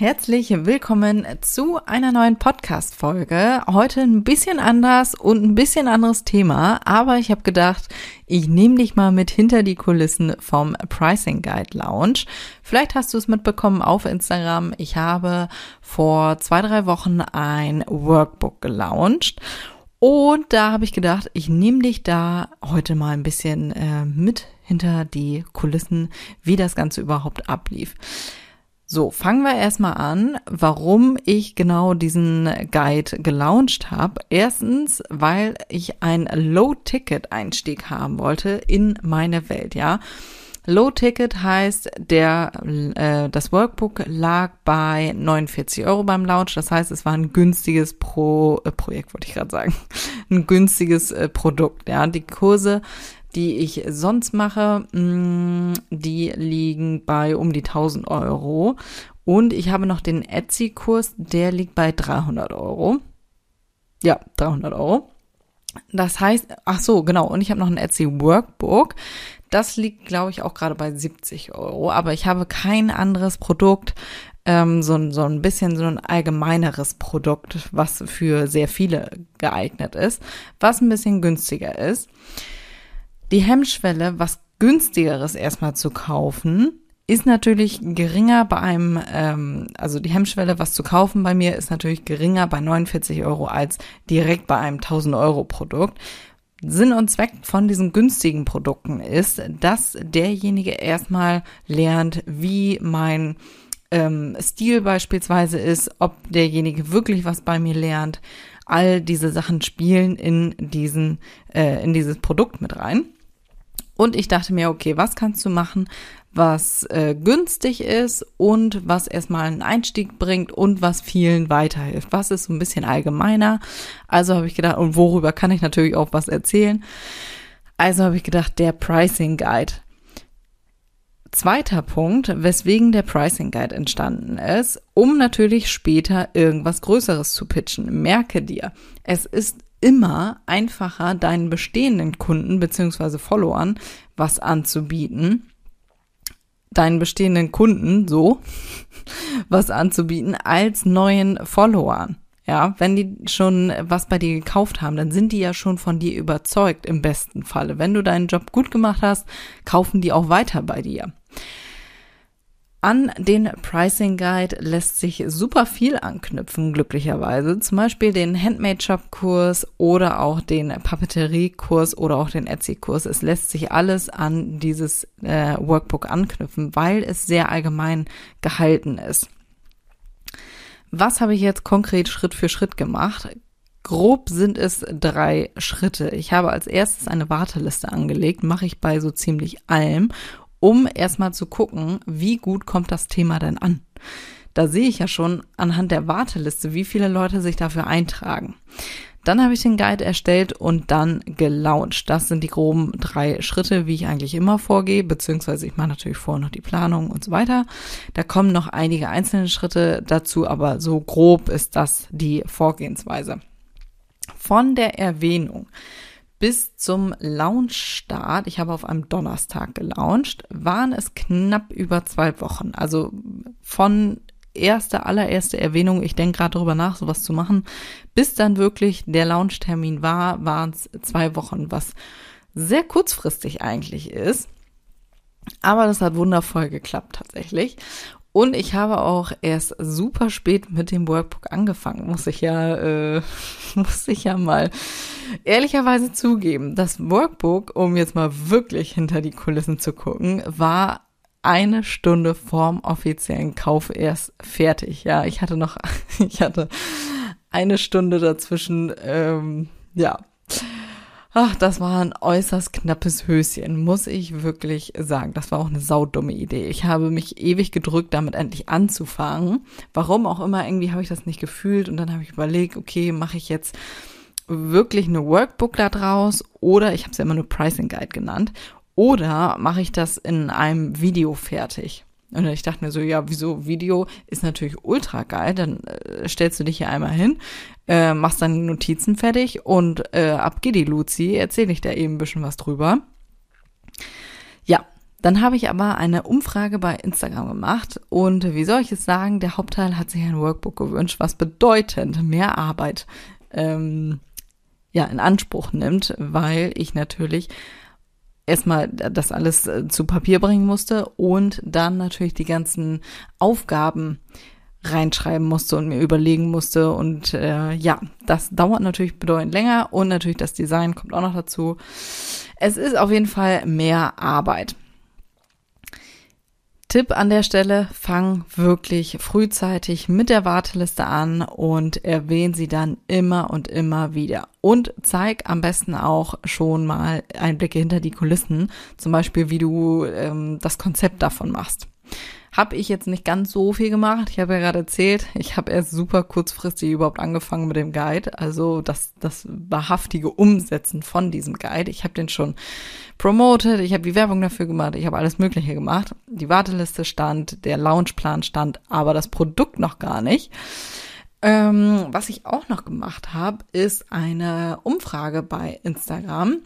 Herzlich willkommen zu einer neuen Podcast-Folge. Heute ein bisschen anders und ein bisschen anderes Thema, aber ich habe gedacht, ich nehme dich mal mit hinter die Kulissen vom Pricing Guide Lounge. Vielleicht hast du es mitbekommen auf Instagram. Ich habe vor zwei, drei Wochen ein Workbook gelauncht. Und da habe ich gedacht, ich nehme dich da heute mal ein bisschen äh, mit hinter die Kulissen, wie das Ganze überhaupt ablief. So, fangen wir erstmal an, warum ich genau diesen Guide gelauncht habe. Erstens, weil ich einen Low-Ticket-Einstieg haben wollte in meine Welt, ja. Low-Ticket heißt, der, äh, das Workbook lag bei 49 Euro beim Launch. Das heißt, es war ein günstiges Pro, äh, Projekt, wollte ich gerade sagen. Ein günstiges äh, Produkt, ja. Die Kurse die ich sonst mache, mm, die liegen bei um die 1000 Euro. Und ich habe noch den Etsy-Kurs, der liegt bei 300 Euro. Ja, 300 Euro. Das heißt, ach so, genau. Und ich habe noch ein Etsy Workbook. Das liegt, glaube ich, auch gerade bei 70 Euro. Aber ich habe kein anderes Produkt, ähm, so, so ein bisschen so ein allgemeineres Produkt, was für sehr viele geeignet ist, was ein bisschen günstiger ist die Hemmschwelle, was günstigeres erstmal zu kaufen, ist natürlich geringer bei einem, ähm, also die Hemmschwelle, was zu kaufen bei mir, ist natürlich geringer bei 49 Euro als direkt bei einem 1000 Euro Produkt. Sinn und Zweck von diesen günstigen Produkten ist, dass derjenige erstmal lernt, wie mein ähm, Stil beispielsweise ist, ob derjenige wirklich was bei mir lernt. All diese Sachen spielen in diesen, äh, in dieses Produkt mit rein. Und ich dachte mir, okay, was kannst du machen, was äh, günstig ist und was erstmal einen Einstieg bringt und was vielen weiterhilft. Was ist so ein bisschen allgemeiner? Also habe ich gedacht, und worüber kann ich natürlich auch was erzählen? Also habe ich gedacht, der Pricing Guide. Zweiter Punkt, weswegen der Pricing Guide entstanden ist, um natürlich später irgendwas Größeres zu pitchen. Merke dir, es ist immer einfacher, deinen bestehenden Kunden beziehungsweise Followern was anzubieten, deinen bestehenden Kunden so was anzubieten als neuen Followern. Ja, wenn die schon was bei dir gekauft haben, dann sind die ja schon von dir überzeugt im besten Falle. Wenn du deinen Job gut gemacht hast, kaufen die auch weiter bei dir. An den Pricing Guide lässt sich super viel anknüpfen, glücklicherweise. Zum Beispiel den Handmade Shop Kurs oder auch den Papeterie Kurs oder auch den Etsy Kurs. Es lässt sich alles an dieses äh, Workbook anknüpfen, weil es sehr allgemein gehalten ist. Was habe ich jetzt konkret Schritt für Schritt gemacht? Grob sind es drei Schritte. Ich habe als erstes eine Warteliste angelegt, mache ich bei so ziemlich allem um erstmal zu gucken, wie gut kommt das Thema denn an. Da sehe ich ja schon anhand der Warteliste, wie viele Leute sich dafür eintragen. Dann habe ich den Guide erstellt und dann gelauncht. Das sind die groben drei Schritte, wie ich eigentlich immer vorgehe, beziehungsweise ich mache natürlich vorher noch die Planung und so weiter. Da kommen noch einige einzelne Schritte dazu, aber so grob ist das die Vorgehensweise. Von der Erwähnung bis zum Launchstart, ich habe auf einem Donnerstag gelauncht, waren es knapp über zwei Wochen. Also von erste, allererste Erwähnung, ich denke gerade darüber nach, sowas zu machen, bis dann wirklich der Launchtermin war, waren es zwei Wochen, was sehr kurzfristig eigentlich ist. Aber das hat wundervoll geklappt tatsächlich. Und ich habe auch erst super spät mit dem Workbook angefangen, muss ich ja, äh, muss ich ja mal ehrlicherweise zugeben. Das Workbook, um jetzt mal wirklich hinter die Kulissen zu gucken, war eine Stunde vorm offiziellen Kauf erst fertig. Ja, ich hatte noch, ich hatte eine Stunde dazwischen, ähm, ja, Ach, das war ein äußerst knappes Höschen, muss ich wirklich sagen. Das war auch eine saudumme Idee. Ich habe mich ewig gedrückt, damit endlich anzufangen. Warum auch immer, irgendwie habe ich das nicht gefühlt und dann habe ich überlegt, okay, mache ich jetzt wirklich eine Workbook da draus oder ich habe es ja immer nur Pricing Guide genannt oder mache ich das in einem Video fertig? Und ich dachte mir so, ja, wieso Video ist natürlich ultra geil. Dann äh, stellst du dich hier einmal hin, äh, machst deine Notizen fertig und äh, ab geht die Luzi, erzähle ich da eben ein bisschen was drüber. Ja, dann habe ich aber eine Umfrage bei Instagram gemacht und wie soll ich es sagen, der Hauptteil hat sich ein Workbook gewünscht, was bedeutend mehr Arbeit ähm, ja in Anspruch nimmt, weil ich natürlich erstmal das alles äh, zu Papier bringen musste und dann natürlich die ganzen Aufgaben reinschreiben musste und mir überlegen musste. Und äh, ja, das dauert natürlich bedeutend länger und natürlich das Design kommt auch noch dazu. Es ist auf jeden Fall mehr Arbeit. Tipp an der Stelle, fang wirklich frühzeitig mit der Warteliste an und erwähne sie dann immer und immer wieder. Und zeig am besten auch schon mal Einblicke hinter die Kulissen, zum Beispiel wie du ähm, das Konzept davon machst. Habe ich jetzt nicht ganz so viel gemacht. Ich habe ja gerade erzählt, ich habe erst super kurzfristig überhaupt angefangen mit dem Guide. Also das, das wahrhaftige Umsetzen von diesem Guide. Ich habe den schon promoted, ich habe die Werbung dafür gemacht, ich habe alles Mögliche gemacht. Die Warteliste stand, der Launchplan stand, aber das Produkt noch gar nicht. Ähm, was ich auch noch gemacht habe, ist eine Umfrage bei Instagram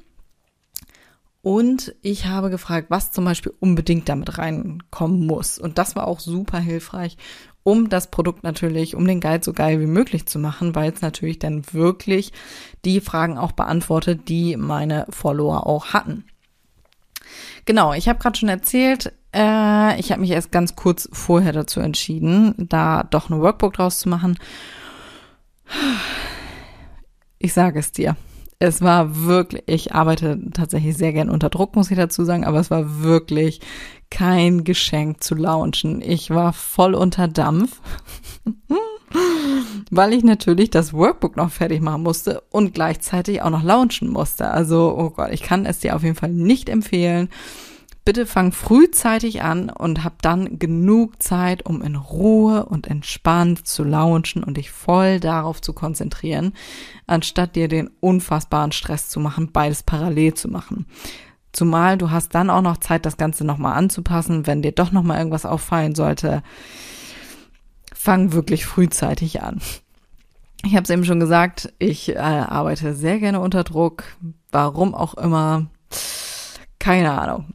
und ich habe gefragt, was zum Beispiel unbedingt damit reinkommen muss. Und das war auch super hilfreich, um das Produkt natürlich, um den Guide so geil wie möglich zu machen, weil es natürlich dann wirklich die Fragen auch beantwortet, die meine Follower auch hatten. Genau, ich habe gerade schon erzählt, äh, ich habe mich erst ganz kurz vorher dazu entschieden, da doch ein Workbook draus zu machen. Ich sage es dir es war wirklich, ich arbeite tatsächlich sehr gern unter Druck, muss ich dazu sagen, aber es war wirklich kein Geschenk zu launchen. Ich war voll unter Dampf, weil ich natürlich das Workbook noch fertig machen musste und gleichzeitig auch noch launchen musste. Also, oh Gott, ich kann es dir auf jeden Fall nicht empfehlen bitte fang frühzeitig an und hab dann genug Zeit, um in Ruhe und entspannt zu launchen und dich voll darauf zu konzentrieren, anstatt dir den unfassbaren Stress zu machen, beides parallel zu machen. Zumal du hast dann auch noch Zeit, das Ganze nochmal anzupassen, wenn dir doch nochmal irgendwas auffallen sollte. Fang wirklich frühzeitig an. Ich habe es eben schon gesagt, ich äh, arbeite sehr gerne unter Druck. Warum auch immer. Keine Ahnung.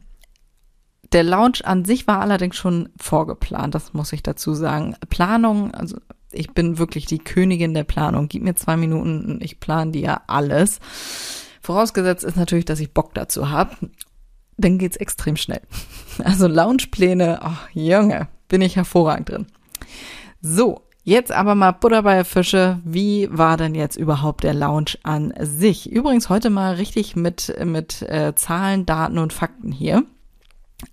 Der Launch an sich war allerdings schon vorgeplant, das muss ich dazu sagen. Planung, also ich bin wirklich die Königin der Planung. Gib mir zwei Minuten, ich plane dir alles. Vorausgesetzt ist natürlich, dass ich Bock dazu habe. Dann geht's extrem schnell. Also Launchpläne, oh Junge, bin ich hervorragend drin. So, Jetzt aber mal Butter bei Fische. Wie war denn jetzt überhaupt der Launch an sich? Übrigens heute mal richtig mit, mit äh, Zahlen, Daten und Fakten hier.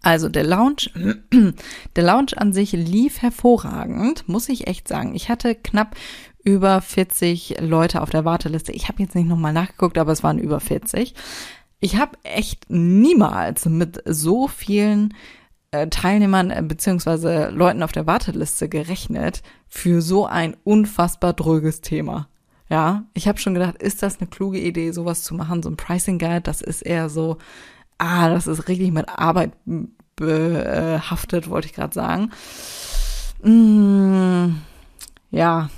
Also der Lounge, der Lounge an sich lief hervorragend, muss ich echt sagen. Ich hatte knapp über 40 Leute auf der Warteliste. Ich habe jetzt nicht nochmal nachgeguckt, aber es waren über 40. Ich habe echt niemals mit so vielen äh, Teilnehmern äh, beziehungsweise Leuten auf der Warteliste gerechnet für so ein unfassbar dröges Thema. Ja, ich habe schon gedacht, ist das eine kluge Idee, sowas zu machen, so ein Pricing Guide, das ist eher so ah, das ist richtig mit Arbeit behaftet, wollte ich gerade sagen. Mm, ja.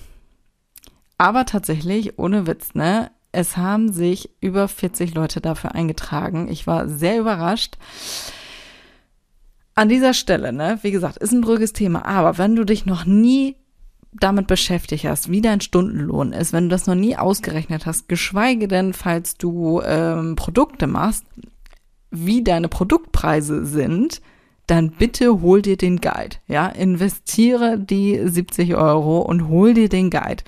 Aber tatsächlich, ohne Witz, ne? Es haben sich über 40 Leute dafür eingetragen. Ich war sehr überrascht. An dieser Stelle, ne, wie gesagt, ist ein drüges Thema, aber wenn du dich noch nie damit beschäftigt hast, wie dein Stundenlohn ist, wenn du das noch nie ausgerechnet hast, geschweige denn, falls du ähm, Produkte machst, wie deine Produktpreise sind, dann bitte hol dir den Guide. Ja, investiere die 70 Euro und hol dir den Guide.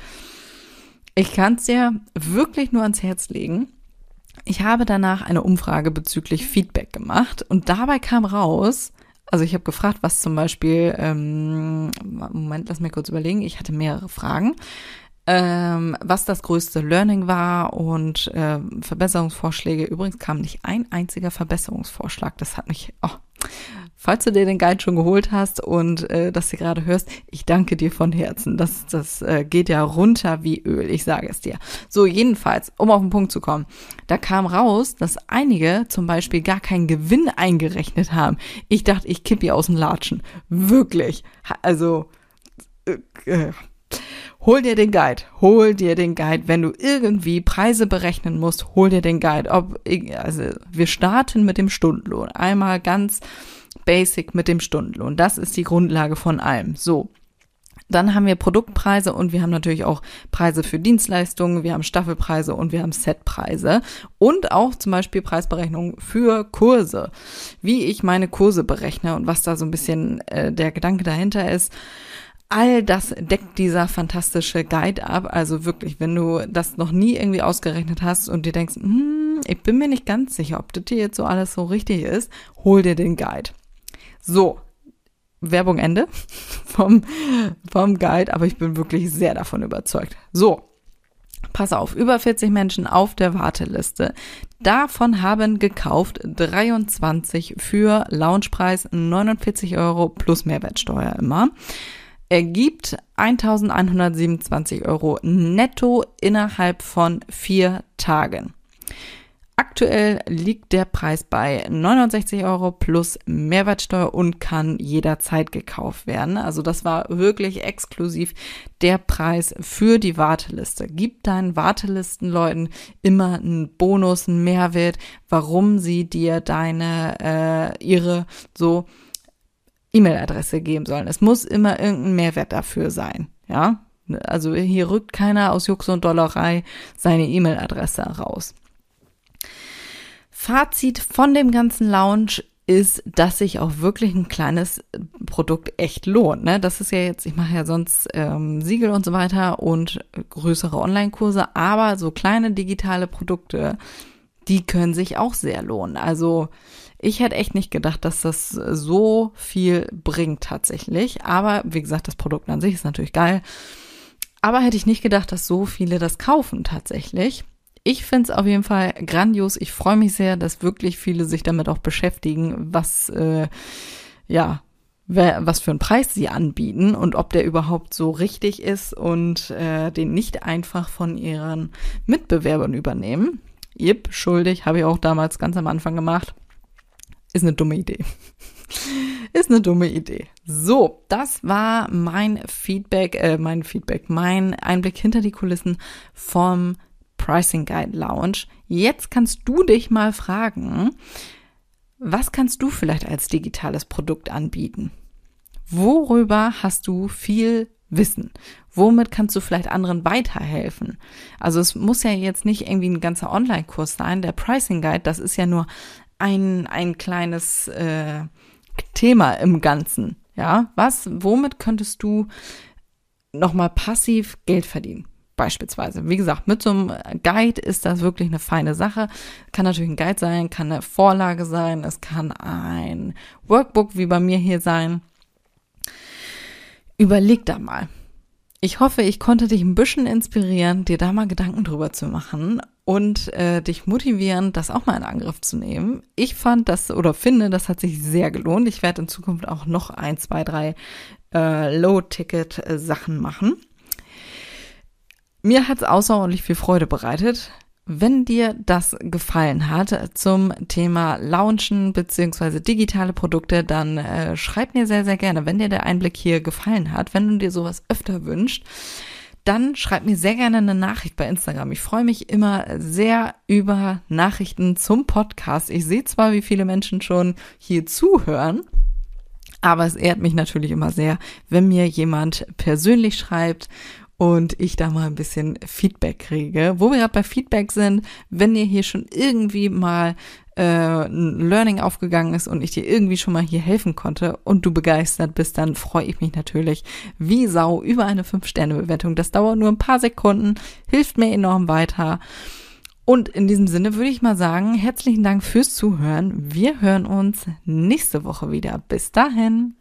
Ich kann es dir wirklich nur ans Herz legen. Ich habe danach eine Umfrage bezüglich Feedback gemacht und dabei kam raus, also ich habe gefragt, was zum Beispiel, ähm, Moment, lass mir kurz überlegen, ich hatte mehrere Fragen ähm, was das größte Learning war und äh, Verbesserungsvorschläge. Übrigens kam nicht ein einziger Verbesserungsvorschlag. Das hat mich oh, falls du dir den Guide schon geholt hast und äh, das hier gerade hörst, ich danke dir von Herzen. Das, das äh, geht ja runter wie Öl, ich sage es dir. So, jedenfalls, um auf den Punkt zu kommen, da kam raus, dass einige zum Beispiel gar keinen Gewinn eingerechnet haben. Ich dachte, ich kippe hier aus dem Latschen. Wirklich. Also, äh, äh hol dir den Guide, hol dir den Guide. Wenn du irgendwie Preise berechnen musst, hol dir den Guide. Ob, also wir starten mit dem Stundenlohn. Einmal ganz basic mit dem Stundenlohn. Das ist die Grundlage von allem. So. Dann haben wir Produktpreise und wir haben natürlich auch Preise für Dienstleistungen, wir haben Staffelpreise und wir haben Setpreise und auch zum Beispiel Preisberechnungen für Kurse, wie ich meine Kurse berechne und was da so ein bisschen äh, der Gedanke dahinter ist. All das deckt dieser fantastische Guide ab. Also wirklich, wenn du das noch nie irgendwie ausgerechnet hast und dir denkst, hm, ich bin mir nicht ganz sicher, ob das hier jetzt so alles so richtig ist, hol dir den Guide. So, Werbung Ende vom, vom Guide, aber ich bin wirklich sehr davon überzeugt. So, pass auf, über 40 Menschen auf der Warteliste. Davon haben gekauft 23 für Loungepreis 49 Euro plus Mehrwertsteuer immer ergibt 1127 Euro netto innerhalb von vier Tagen. Aktuell liegt der Preis bei 69 Euro plus Mehrwertsteuer und kann jederzeit gekauft werden. Also das war wirklich exklusiv der Preis für die Warteliste. Gib deinen Wartelistenleuten immer einen Bonus, einen Mehrwert, warum sie dir deine, äh, ihre so E-Mail-Adresse geben sollen. Es muss immer irgendein Mehrwert dafür sein, ja. Also hier rückt keiner aus Jux und Dollerei seine E-Mail-Adresse raus. Fazit von dem ganzen Lounge ist, dass sich auch wirklich ein kleines Produkt echt lohnt. Ne? Das ist ja jetzt, ich mache ja sonst ähm, Siegel und so weiter und größere Online-Kurse, aber so kleine digitale Produkte, die können sich auch sehr lohnen. Also ich hätte echt nicht gedacht, dass das so viel bringt tatsächlich. Aber wie gesagt, das Produkt an sich ist natürlich geil. Aber hätte ich nicht gedacht, dass so viele das kaufen tatsächlich. Ich finde es auf jeden Fall grandios. Ich freue mich sehr, dass wirklich viele sich damit auch beschäftigen, was äh, ja was für einen Preis sie anbieten und ob der überhaupt so richtig ist und äh, den nicht einfach von ihren Mitbewerbern übernehmen. Jip, schuldig, habe ich auch damals ganz am Anfang gemacht. Ist eine dumme Idee. Ist eine dumme Idee. So, das war mein Feedback, äh, mein Feedback, mein Einblick hinter die Kulissen vom Pricing Guide Lounge. Jetzt kannst du dich mal fragen, was kannst du vielleicht als digitales Produkt anbieten? Worüber hast du viel Wissen? Womit kannst du vielleicht anderen weiterhelfen? Also es muss ja jetzt nicht irgendwie ein ganzer Online-Kurs sein. Der Pricing Guide, das ist ja nur ein, ein kleines äh, Thema im Ganzen. Ja, was, womit könntest du nochmal passiv Geld verdienen? Beispielsweise. Wie gesagt, mit so einem Guide ist das wirklich eine feine Sache. Kann natürlich ein Guide sein, kann eine Vorlage sein, es kann ein Workbook wie bei mir hier sein. Überleg da mal. Ich hoffe, ich konnte dich ein bisschen inspirieren, dir da mal Gedanken drüber zu machen und äh, dich motivieren, das auch mal in Angriff zu nehmen. Ich fand das oder finde, das hat sich sehr gelohnt. Ich werde in Zukunft auch noch ein, zwei, drei äh, Low-Ticket-Sachen machen. Mir hat es außerordentlich viel Freude bereitet. Wenn dir das gefallen hat zum Thema Launchen beziehungsweise digitale Produkte, dann äh, schreib mir sehr, sehr gerne, wenn dir der Einblick hier gefallen hat, wenn du dir sowas öfter wünscht, dann schreib mir sehr gerne eine Nachricht bei Instagram. Ich freue mich immer sehr über Nachrichten zum Podcast. Ich sehe zwar, wie viele Menschen schon hier zuhören, aber es ehrt mich natürlich immer sehr, wenn mir jemand persönlich schreibt und ich da mal ein bisschen Feedback kriege. Wo wir gerade bei Feedback sind, wenn ihr hier schon irgendwie mal äh, ein Learning aufgegangen ist und ich dir irgendwie schon mal hier helfen konnte und du begeistert bist, dann freue ich mich natürlich wie Sau über eine 5-Sterne-Bewertung. Das dauert nur ein paar Sekunden, hilft mir enorm weiter. Und in diesem Sinne würde ich mal sagen, herzlichen Dank fürs Zuhören. Wir hören uns nächste Woche wieder. Bis dahin.